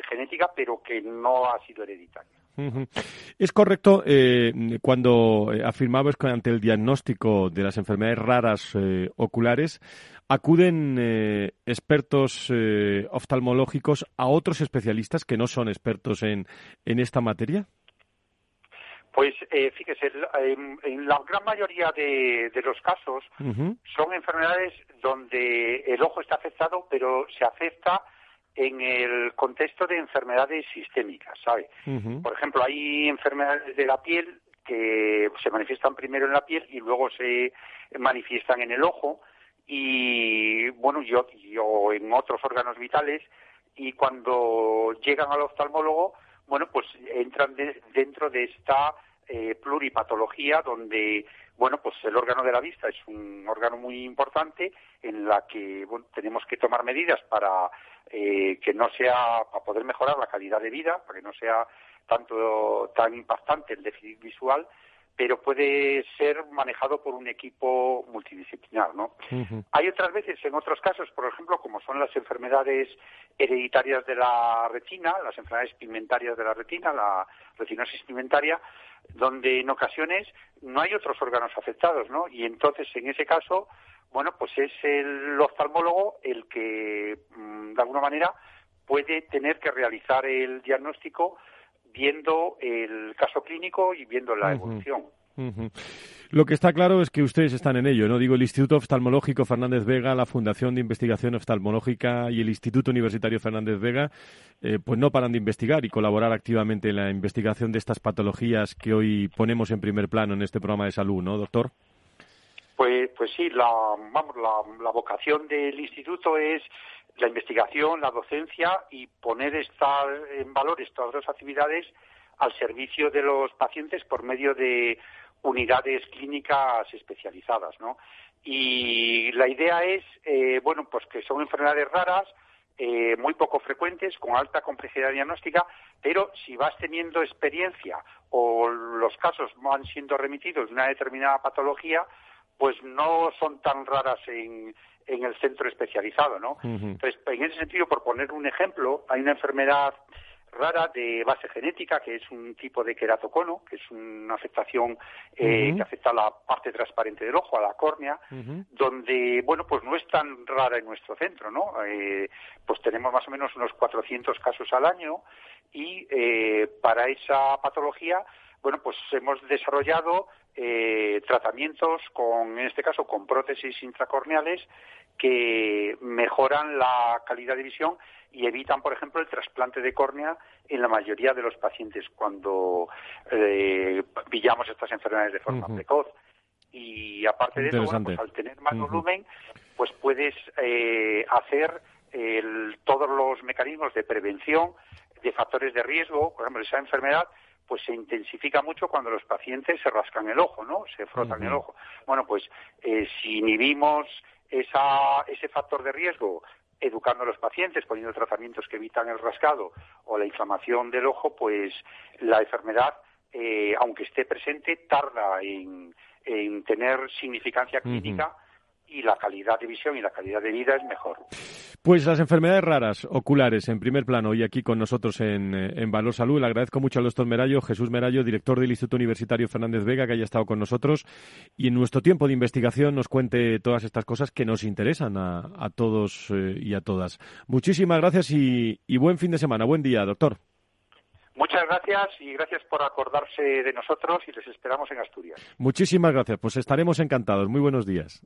genética, pero que no ha sido hereditaria. Es correcto eh, cuando eh, afirmabas que ante el diagnóstico de las enfermedades raras eh, oculares acuden eh, expertos eh, oftalmológicos a otros especialistas que no son expertos en, en esta materia. Pues eh, fíjese, en, en la gran mayoría de, de los casos son enfermedades donde el ojo está afectado, pero se afecta en el contexto de enfermedades sistémicas, ¿sabe? Por ejemplo, hay enfermedades de la piel que se manifiestan primero en la piel y luego se manifiestan en el ojo y bueno, yo, yo en otros órganos vitales y cuando llegan al oftalmólogo, bueno, pues entran de- dentro de esta eh, pluripatología donde, bueno, pues el órgano de la vista es un órgano muy importante en la que bueno, tenemos que tomar medidas para eh, que no sea, para poder mejorar la calidad de vida, para que no sea tanto tan impactante el déficit visual, pero puede ser manejado por un equipo multidisciplinar, ¿no? Hay otras veces, en otros casos, por ejemplo, como son las enfermedades hereditarias de la retina, las enfermedades pigmentarias de la retina, la retinosis pigmentaria, donde en ocasiones no hay otros órganos afectados, ¿no? Y entonces, en ese caso, bueno, pues es el oftalmólogo el que, mm, de alguna manera, puede tener que realizar el diagnóstico viendo el caso clínico y viendo la evolución. Lo que está claro es que ustedes están en ello, ¿no? Digo, el Instituto Oftalmológico Fernández Vega, la Fundación de Investigación Oftalmológica y el Instituto Universitario Fernández Vega, eh, pues no paran de investigar y colaborar activamente en la investigación de estas patologías que hoy ponemos en primer plano en este programa de salud, ¿no, doctor? Pues, pues sí, la, vamos, la, la vocación del instituto es la investigación, la docencia y poner esta, en valor estas dos actividades al servicio de los pacientes por medio de unidades clínicas especializadas, ¿no? Y la idea es, eh, bueno, pues que son enfermedades raras, eh, muy poco frecuentes, con alta complejidad diagnóstica, pero si vas teniendo experiencia o los casos van siendo remitidos de una determinada patología, pues no son tan raras en, en el centro especializado, ¿no? Entonces, en ese sentido, por poner un ejemplo, hay una enfermedad rara de base genética, que es un tipo de queratocono, que es una afectación eh, que afecta a la parte transparente del ojo, a la córnea, donde, bueno, pues no es tan rara en nuestro centro, ¿no? Eh, pues tenemos más o menos unos 400 casos al año y eh, para esa patología, bueno, pues hemos desarrollado eh, tratamientos con, en este caso, con prótesis intracorneales que mejoran la calidad de visión y evitan, por ejemplo, el trasplante de córnea en la mayoría de los pacientes cuando eh, pillamos estas enfermedades de forma precoz. Y aparte de eso, bueno, pues al tener más volumen, pues puedes eh, hacer el- todos los mecanismos de prevención de factores de riesgo. Por ejemplo, esa enfermedad pues se intensifica mucho cuando los pacientes se rascan el ojo, ¿no? Se frotan el ojo. Bueno, pues eh, si inhibimos esa, ese factor de riesgo educando a los pacientes, poniendo tratamientos que evitan el rascado o la inflamación del ojo, pues la enfermedad, eh, aunque esté presente, tarda en, en tener significancia clínica y la calidad de visión y la calidad de vida es mejor. Pues las enfermedades raras oculares en primer plano y aquí con nosotros en, eh, en Valor Salud. Le agradezco mucho al doctor Merallo, Jesús Merallo, director del Instituto Universitario Fernández Vega, que haya estado con nosotros y en nuestro tiempo de investigación nos cuente todas estas cosas que nos interesan a, a todos eh, y a todas. Muchísimas gracias y, y buen fin de semana. Buen día, doctor. Muchas gracias y gracias por acordarse de nosotros y les esperamos en Asturias. Muchísimas gracias. Pues estaremos encantados. Muy buenos días.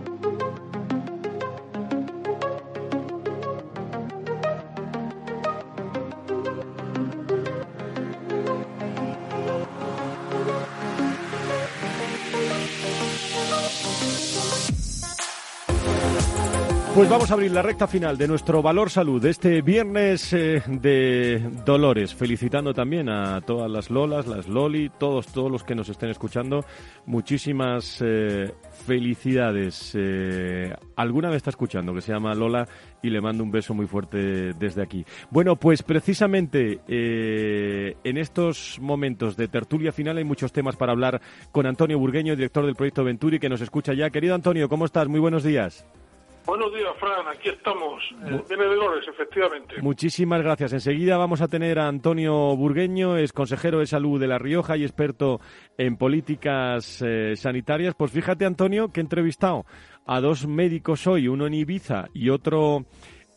Pues vamos a abrir la recta final de nuestro Valor Salud este viernes eh, de Dolores, felicitando también a todas las Lolas, las Loli, todos, todos los que nos estén escuchando. Muchísimas eh, felicidades. Eh, alguna me está escuchando que se llama Lola y le mando un beso muy fuerte desde aquí. Bueno, pues precisamente en estos momentos de tertulia final hay muchos temas para hablar con Antonio Burgueño, director del proyecto Venturi, que nos escucha ya. Querido Antonio, ¿cómo estás? Muy buenos días. Buenos días, Fran. Aquí estamos. Eh, viene de Lores, efectivamente. Muchísimas gracias. Enseguida vamos a tener a Antonio Burgueño, es consejero de salud de La Rioja y experto en políticas eh, sanitarias. Pues fíjate, Antonio, que he entrevistado a dos médicos hoy, uno en Ibiza y otro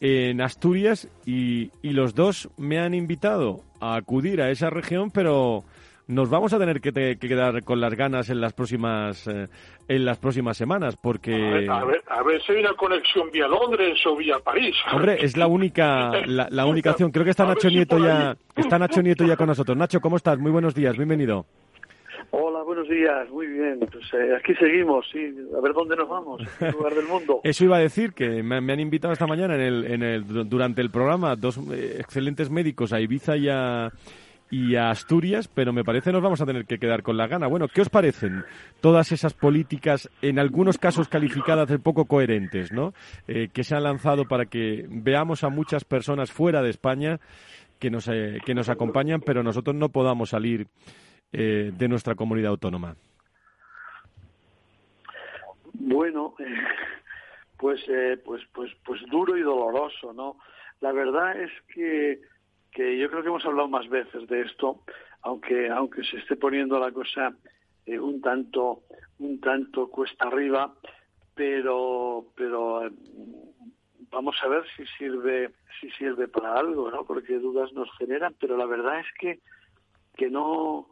en Asturias, y, y los dos me han invitado a acudir a esa región, pero nos vamos a tener que, te- que quedar con las ganas en las próximas eh, en las próximas semanas, porque A ver, a, ver, a ver si hay una conexión vía Londres o vía París. Hombre, es la única, la, la única opción. Creo que está A Nacho si Nieto ya, está Nacho Nieto ya con nosotros. Nacho, ¿cómo estás? Muy buenos días, bienvenido. Hola, buenos días, muy bien. Pues eh, aquí seguimos, sí. A ver dónde nos vamos, en qué lugar del mundo. Eso iba a decir que me, me han invitado esta mañana en el, en el, durante el programa dos eh, excelentes médicos a Ibiza y a, y a Asturias, pero me parece nos vamos a tener que quedar con la gana. Bueno, ¿qué os parecen todas esas políticas, en algunos casos calificadas de poco coherentes, ¿no? Eh, que se han lanzado para que veamos a muchas personas fuera de España que nos, eh, que nos acompañan, pero nosotros no podamos salir eh, de nuestra comunidad autónoma. Bueno, pues, pues, pues, pues duro y doloroso, ¿no? La verdad es que, que yo creo que hemos hablado más veces de esto, aunque, aunque se esté poniendo la cosa eh, un tanto, un tanto cuesta arriba, pero, pero eh, vamos a ver si sirve, si sirve para algo, ¿no? Porque dudas nos generan, pero la verdad es que, que no,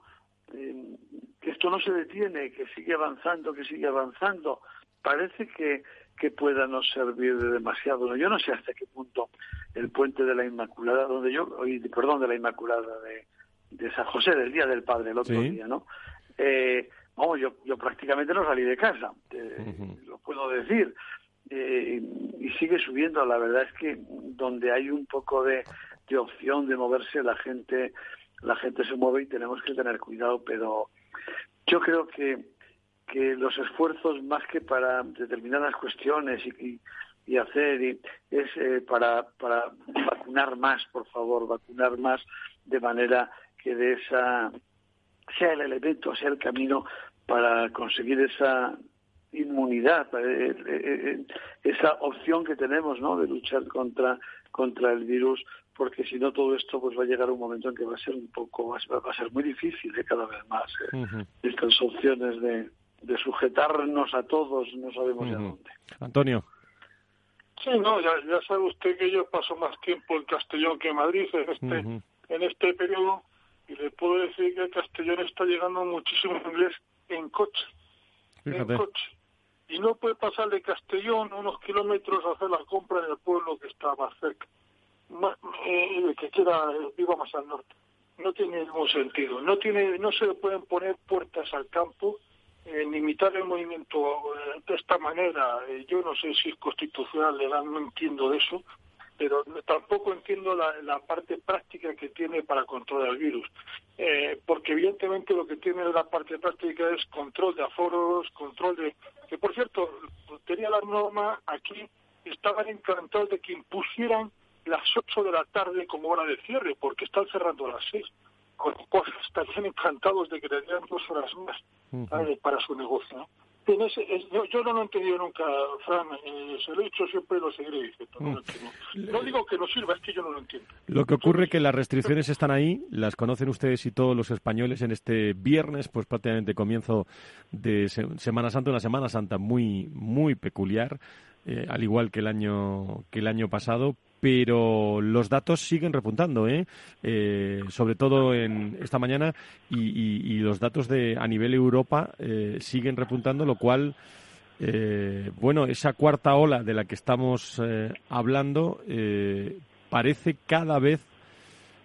eh, que esto no se detiene, que sigue avanzando, que sigue avanzando. Parece que, que pueda no servir de demasiado. Yo no sé hasta qué punto el puente de la Inmaculada, donde yo, perdón, de la Inmaculada de, de San José, del Día del Padre, el otro Sí. día, ¿no? Eh, vamos, yo, yo prácticamente no salí de casa, eh, lo puedo decir. Eh, y sigue subiendo. La verdad es que donde hay un poco de, de opción de moverse, la gente, la gente se mueve y tenemos que tener cuidado. Pero yo creo que, que los esfuerzos más que para determinadas cuestiones y, y, y hacer y- es eh, para, para vacunar más, por favor, vacunar más de manera que de esa sea el elemento, sea el camino para conseguir esa inmunidad, eh, eh, eh, esa opción que tenemos, ¿no? De luchar contra contra el virus, porque si no todo esto pues va a llegar un momento en que va a ser un poco, va a- ser muy difícil eh, cada vez más eh, estas opciones de, de sujetarnos a todos, no sabemos de dónde. Antonio. Sí, no, ya, ya sabe usted que yo paso más tiempo en Castellón que en Madrid en este, en este periodo y le puedo decir que a Castellón está llegando muchísimo inglés en coche, Fíjate. en coche. Y no puede pasar de Castellón unos kilómetros a hacer la compra en el pueblo que está más cerca, más, eh, el que quiera viva más al norte. No tiene ningún sentido. No tiene, no se le pueden poner puertas al campo ni imitar el movimiento eh, de esta manera. Eh, yo no sé si es constitucional, legal, no entiendo de eso, pero tampoco entiendo la, la parte práctica que tiene para controlar el virus. Eh, porque evidentemente lo que tiene la parte práctica es control de aforos, control de... Que por cierto, tenía la norma aquí, estaban encantados de que impusieran las 8 de la tarde como hora de cierre, porque están cerrando a las 6. Cual estarían encantados de que le dieran dos horas más ¿sabe? para su negocio. ese- es- yo, yo no lo he entendido nunca, Fran, eh, se lo he dicho siempre y lo seguiré diciendo. No, lo entiendo. no digo que no sirva, es que yo no lo entiendo. Lo que ocurre es que las restricciones están ahí, las conocen ustedes y todos los españoles en este viernes, pues prácticamente comienzo de Se- Semana Santa, una Semana Santa muy muy peculiar, eh, al igual que el año que el año pasado, pero los datos siguen repuntando, ¿eh? Eh, sobre todo en esta mañana y, los datos de a nivel Europa eh, siguen repuntando, lo cual eh, bueno, esa cuarta ola de la que estamos hablando parece cada vez,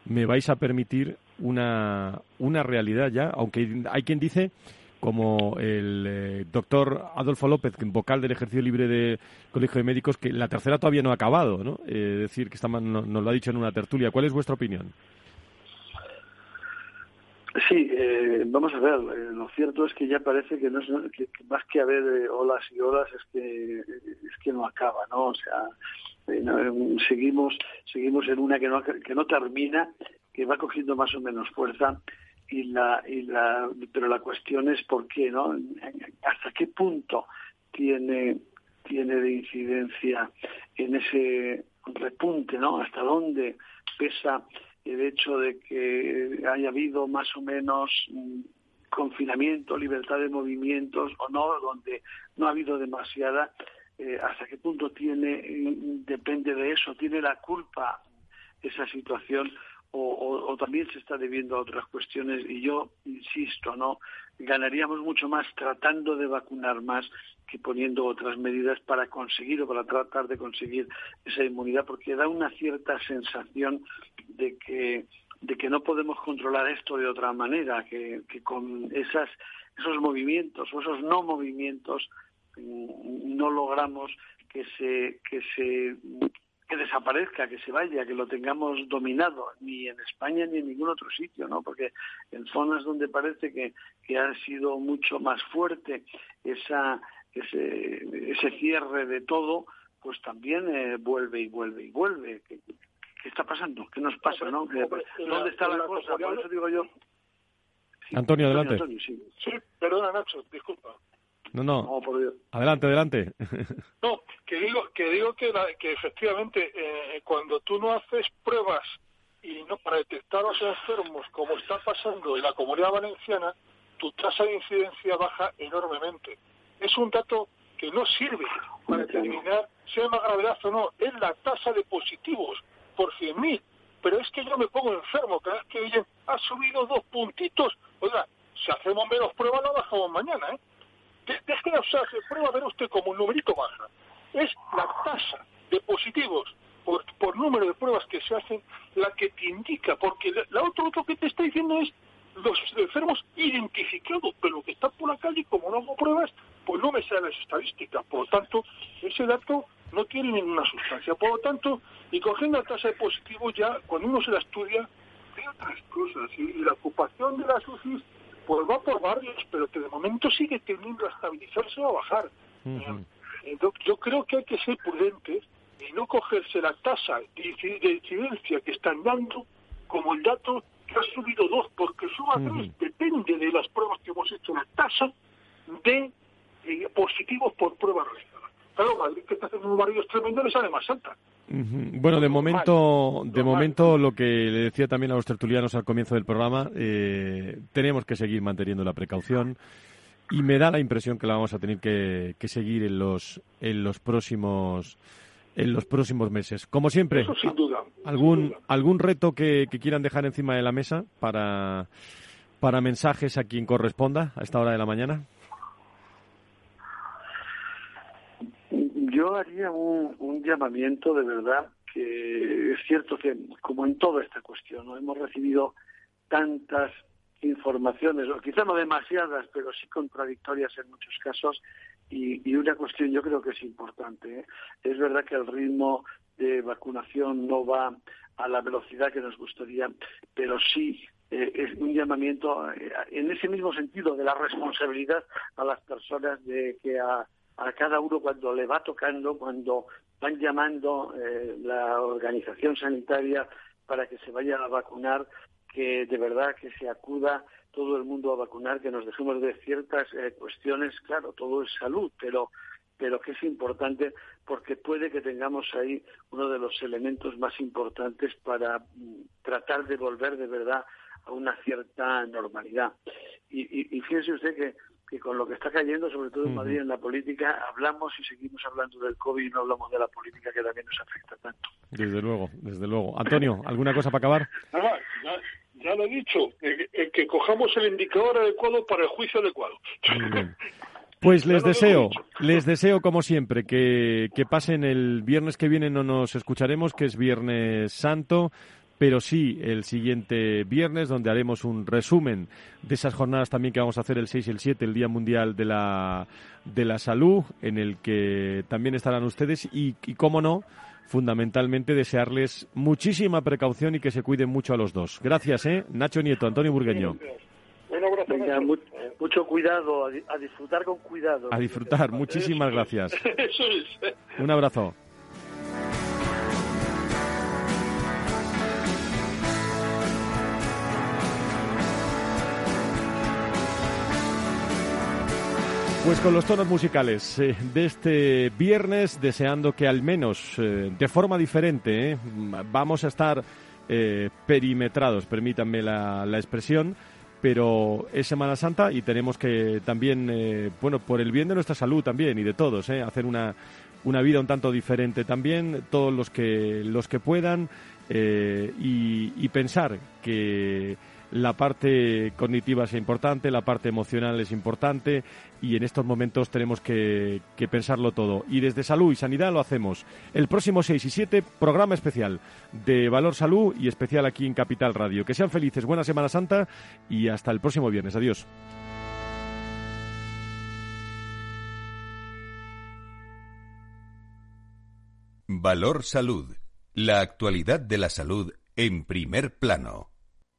me vais a permitir, una, una realidad ya, aunque hay quien dice como el eh, doctor Adolfo López, vocal del ejercicio libre del Colegio de Médicos, que la tercera todavía no ha acabado, ¿no? Eh, Es decir, que está, no- nos lo ha dicho en una tertulia. ¿Cuál es vuestra opinión? Sí, eh, vamos a ver, eh, lo cierto es que ya parece que, no es, que, más que haber eh, olas y olas es que es que no acaba, ¿no? O sea, eh, eh, seguimos seguimos en una que no que no termina, que va cogiendo más o menos fuerza y la y la pero la cuestión es por qué, ¿no? Hasta qué punto tiene tiene de incidencia en ese repunte, ¿no? Hasta dónde pesa el hecho de que haya habido más o menos mm, confinamiento, libertad de movimientos o no, donde no ha habido demasiada, eh, hasta qué punto tiene, mm, depende de eso, tiene la culpa esa situación o, también se está debiendo a otras cuestiones y yo insisto, ¿no? Ganaríamos mucho más tratando de vacunar más que poniendo otras medidas para conseguir o para tratar de conseguir esa inmunidad porque da una cierta sensación de que de que no podemos controlar esto de otra manera, que, que con esas esos movimientos o esos no movimientos mm, no logramos que se que se que desaparezca, que se vaya, que lo tengamos dominado, ni en España ni en ningún otro sitio, ¿no? Porque en zonas donde parece que, que ha sido mucho más fuerte esa, ese, ese cierre de todo, pues también eh, vuelve y vuelve y vuelve. ¿Qué, qué está pasando? ¿Qué nos pasa, no? ¿Dónde está la cosa? Por eso digo yo. Antonio, adelante. Antonio, sí. Sí, perdona Nacho, disculpa. No, no. No, por Dios. Adelante, adelante. No, que digo que digo que, la- que efectivamente eh, cuando tú no haces pruebas y no para detectar a los enfermos como está pasando en la comunidad valenciana, tu tasa de incidencia baja enormemente. Es un dato que no sirve para determinar si hay más gravedad o no, es la tasa de positivos por 100.000. Pero es que yo me pongo enfermo cada vez que dicen, ha subido dos puntitos. Oiga, si hacemos menos pruebas, la bajamos mañana, ¿eh? De- Deje de usarse prueba, ver usted como un numerito baja. Es la tasa de positivos por, número de pruebas que se hacen la que te indica, porque la, la otro que te está diciendo es los enfermos identificados, pero que están por la calle, como no hago pruebas, pues no me salen las estadísticas. Por lo tanto, ese dato no tiene ninguna sustancia. Por lo tanto, y cogiendo la tasa de positivos ya, cuando uno se la estudia, hay otras cosas. Y, la ocupación de las UCIs, pues va por barrios, pero que de momento sigue tendiendo a estabilizarse o a bajar. Entonces, yo creo que hay que ser prudentes y no cogerse la tasa de incidencia que están dando como el dato que ha subido dos, porque suba tres, depende de las pruebas que hemos hecho, la tasa de eh, positivos por prueba realizada. Claro, Madrid, que está haciendo unos barrios tremendos, le sale más alta. Bueno, de momento, de momento lo que le decía también a los tertulianos al comienzo del programa, eh, tenemos que seguir manteniendo la precaución y me da la impresión que la vamos a tener que, que seguir en los en los próximos en los próximos meses. Como siempre, Eso sin duda. algún algún reto que, que quieran dejar encima de la mesa para para mensajes a quien corresponda a esta hora de la mañana. Yo haría un, llamamiento de verdad que es cierto que, como en toda esta cuestión, hemos recibido tantas informaciones, o quizá no demasiadas, pero sí contradictorias en muchos casos, y, y una cuestión yo creo que es importante. ¿eh? Es verdad que el ritmo de vacunación no va a la velocidad que nos gustaría, pero sí eh, es un llamamiento eh, en ese mismo sentido de la responsabilidad a las personas de que a, a cada uno cuando le va tocando, cuando van llamando eh, la organización sanitaria para que se vaya a vacunar, que de verdad que se acuda todo el mundo a vacunar, que nos dejemos de ciertas eh, cuestiones, claro, todo es salud, pero pero que es importante porque puede que tengamos ahí uno de los elementos más importantes para mm, tratar de volver de verdad a una cierta normalidad. Y, y, y fíjese usted que, que con lo que está cayendo, sobre todo en. Madrid, en la política, hablamos y seguimos hablando del COVID y no hablamos de la política que también nos afecta tanto. Desde luego, desde luego. Antonio, ¿alguna cosa para acabar? Nada, ya, ya lo he dicho, eh, eh, que cojamos el indicador adecuado para el juicio adecuado. Muy bien. Pues les deseo, les deseo como siempre que, que pasen el viernes que viene, no nos escucharemos, que es Viernes Santo, pero sí el siguiente viernes, donde haremos un resumen de esas jornadas también que vamos a hacer el 6 y el 7, el Día Mundial de la, de la Salud, en el que también estarán ustedes y, y cómo no, fundamentalmente desearles muchísima precaución y que se cuiden mucho a los dos. Gracias, ¿eh? Nacho Nieto, Antonio Burgueño. Venga, mu- mucho cuidado, a, a disfrutar con cuidado. A disfrutar, muchísimas gracias. Un abrazo. Pues con los tonos musicales eh, de este viernes, deseando que al menos eh, de forma diferente eh, vamos a estar perimetrados, permítanme la, la expresión, pero es Semana Santa y tenemos que también, bueno, por el bien de nuestra salud también y de todos, hacer una, una vida un tanto diferente también, todos los que, los que puedan, y pensar que la parte cognitiva es importante, la parte emocional es importante y en estos momentos tenemos que, pensarlo todo. Y desde Salud y Sanidad lo hacemos. El próximo 6 y 7, programa especial de Valor Salud y especial aquí en Capital Radio. Que sean felices, buena Semana Santa y hasta el próximo viernes. Adiós. Valor Salud. La actualidad de la salud en primer plano.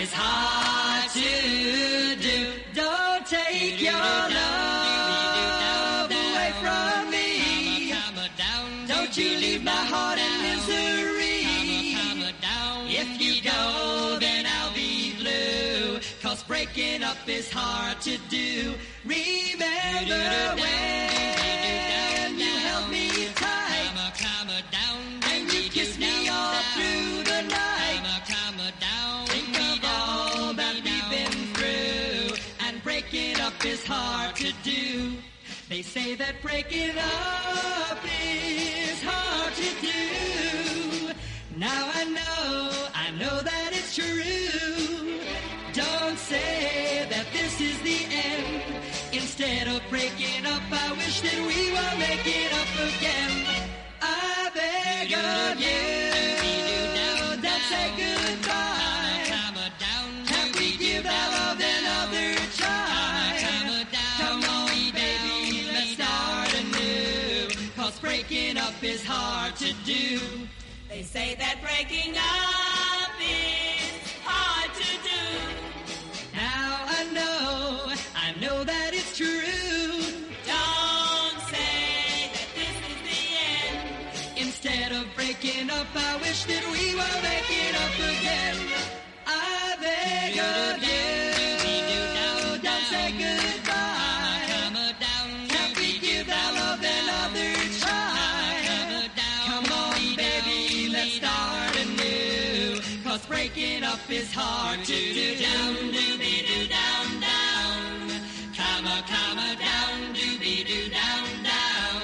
is hard to do. Don't take your love away from me. Don't you leave my heart in misery. If you go, then I'll be blue. Cause breaking up is hard to do. Remember when hard to do. They say that breaking up is hard to do. Now I know, I know that it's true. Don't say that this is the end. Instead of breaking up, I wish that we make it up again. I beg of you, up is hard to do. They say that breaking up is hard to do. Now I know, I know that it's true. Don't say that this is the end. Instead of breaking up, I wish that we make it up again. I beg of you, is hard to do. Down, doobie doo, down, down. Down, doobie doo, down, down.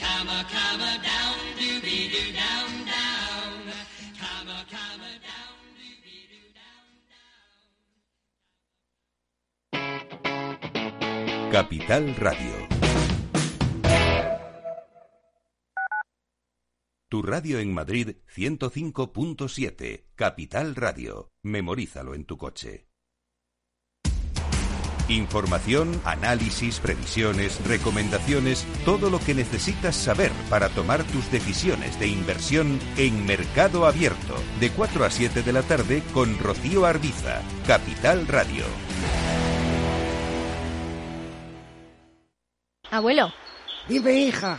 Comma, comma, down, down, down. Comma, comma, down, doobie doo, down. Capital Radio. Tu radio en Madrid 105.7. Capital Radio. Memorízalo en tu coche. Información, análisis, previsiones, recomendaciones, todo lo que necesitas saber para tomar tus decisiones de inversión en Mercado Abierto, de 4 a 7 de la tarde con Rocío Arbiza, Capital Radio. Abuelo, Dime, hija.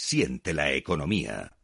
Siente la economía.